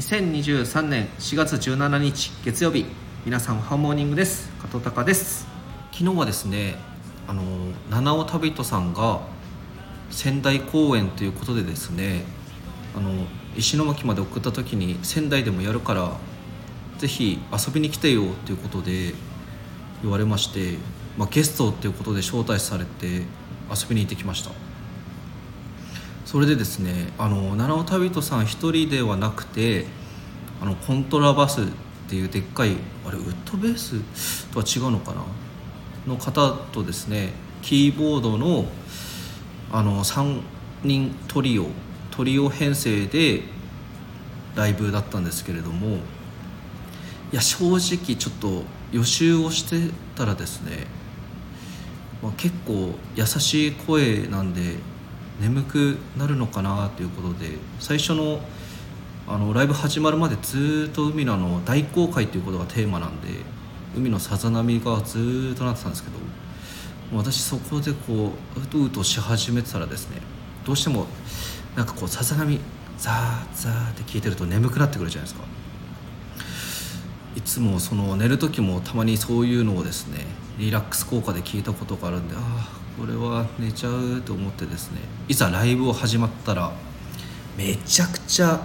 2023年4月17日月曜日皆さんハーモーニングです。加藤隆です。昨日はですねあの七尾旅人さんが仙台公演ということでですねあの石巻まで送った時に仙台でもやるからぜひ遊びに来てよということで言われまして、まあ、ゲストということで招待されて遊びに行ってきました。それでですねあの七尾旅人さん一人ではなくてあのコントラバスっていうでっかいあれウッドベース？とは違うのかな？の方とですねキーボードのあの3人トリオトリオ編成でライブだったんですけれどもいや正直ちょっと予習をしてたらですね、まあ、結構優しい声なんで眠くなるのかなということで最初のあのライブ始まるまでずっと海のの大航海ということがテーマなんで海のさざ波がずっとなってたんですけど私そこでこううとうとし始めてたらですねどうしてもなんかこうさざ波ザーザーって聞いてると眠くなってくるじゃないですか。いつもその寝る時もたまにそういうのをですねリラックス効果で聞いたことがあるんでああこれは寝ちゃうと思ってですねいざライブを始まったらめちゃくちゃ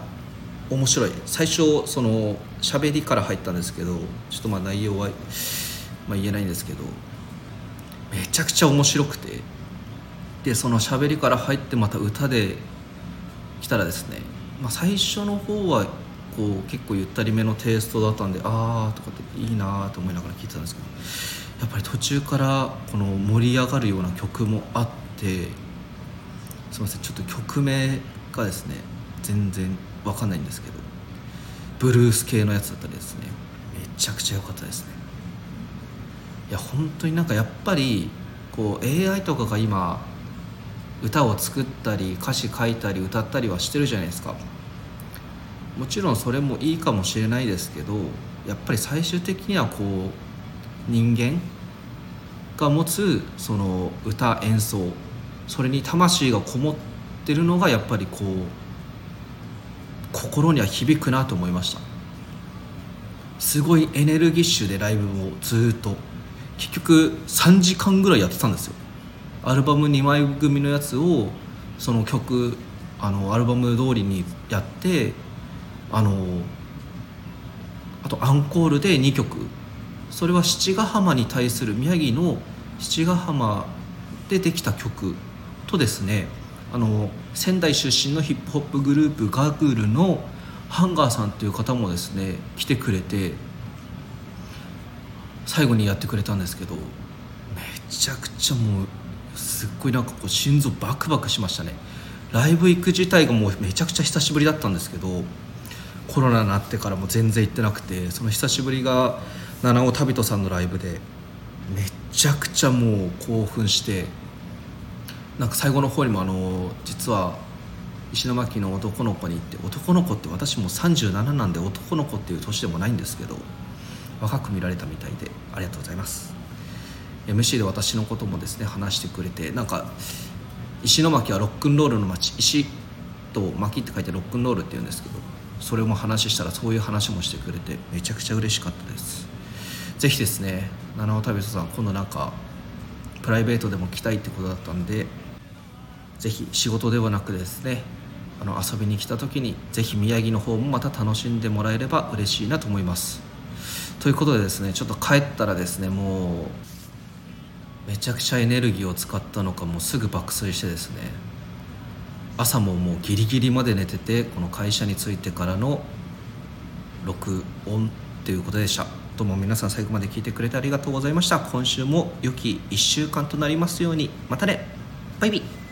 面白い。最初その喋りから入ったんですけどちょっとまあ内容は、まあ、言えないんですけどめちゃくちゃ面白くて。でその喋りから入ってまた歌で来たらですね、まあ、最初の方はこう結構ゆったりめのテイストだったんでああとかっていいなと思いながら聞いてたんですけどやっぱり途中からこの盛り上がるような曲もあってすいませんちょっと曲名がですね全然わかんないんですけどブルース系のやつだったりですね。めちゃくちゃ良かったですね。いや本当になんかやっぱりこう AI とかが今歌を作ったり歌詞書いたり歌ったりはしてるじゃないですか。もちろんそれもいいかもしれないですけどやっぱり最終的にはこう人間が持つその歌演奏それに魂がこもってるのがやっぱりこう心には響くなと思いました。すごいエネルギッシュでライブをずっと。結局3時間ぐらいやってたんですよ。アルバム2枚組のやつをその曲あのアルバム通りにやってあのあとアンコールで2曲。それは七ヶ浜に対する宮城の七ヶ浜でできた曲とですねあの仙台出身のヒップホップグループガーグールのハンガーさんという方もですね来てくれて最後にやってくれたんですけどめちゃくちゃもうすっごいなんかこう心臓バクバクしましたね。ライブ行く自体がもうめちゃくちゃ久しぶりだったんですけどコロナになってからも全然行ってなくてその久しぶりが七尾旅人さんのライブでめちゃくちゃもう興奮してなんか最後の方にもあの実は石巻の男の子に行って男の子って私も37なんで男の子っていう年でもないんですけど若く見られたみたいでありがとうございます。MC で私のこともですね話してくれてなんか石巻はロックンロールの街石と巻って書いてロックンロールって言うんですけどそれも話したらそういう話もしてくれてめちゃくちゃ嬉しかったです。ぜひですね七尾旅人さん今度なんかプライベートでも来たいってことだったんでぜひ仕事ではなくですねあの遊びに来た時にぜひ宮城の方もまた楽しんでもらえれば嬉しいなと思います。ということでですねちょっと帰ったらですねもうめちゃくちゃエネルギーを使ったのかもうすぐ爆睡してですね朝ももうギリギリまで寝ててこの会社に着いてからの録音ということでした。どうも皆さん最後まで聞いてくれてありがとうございました。今週も良き1週間となりますように。またね。バイビー。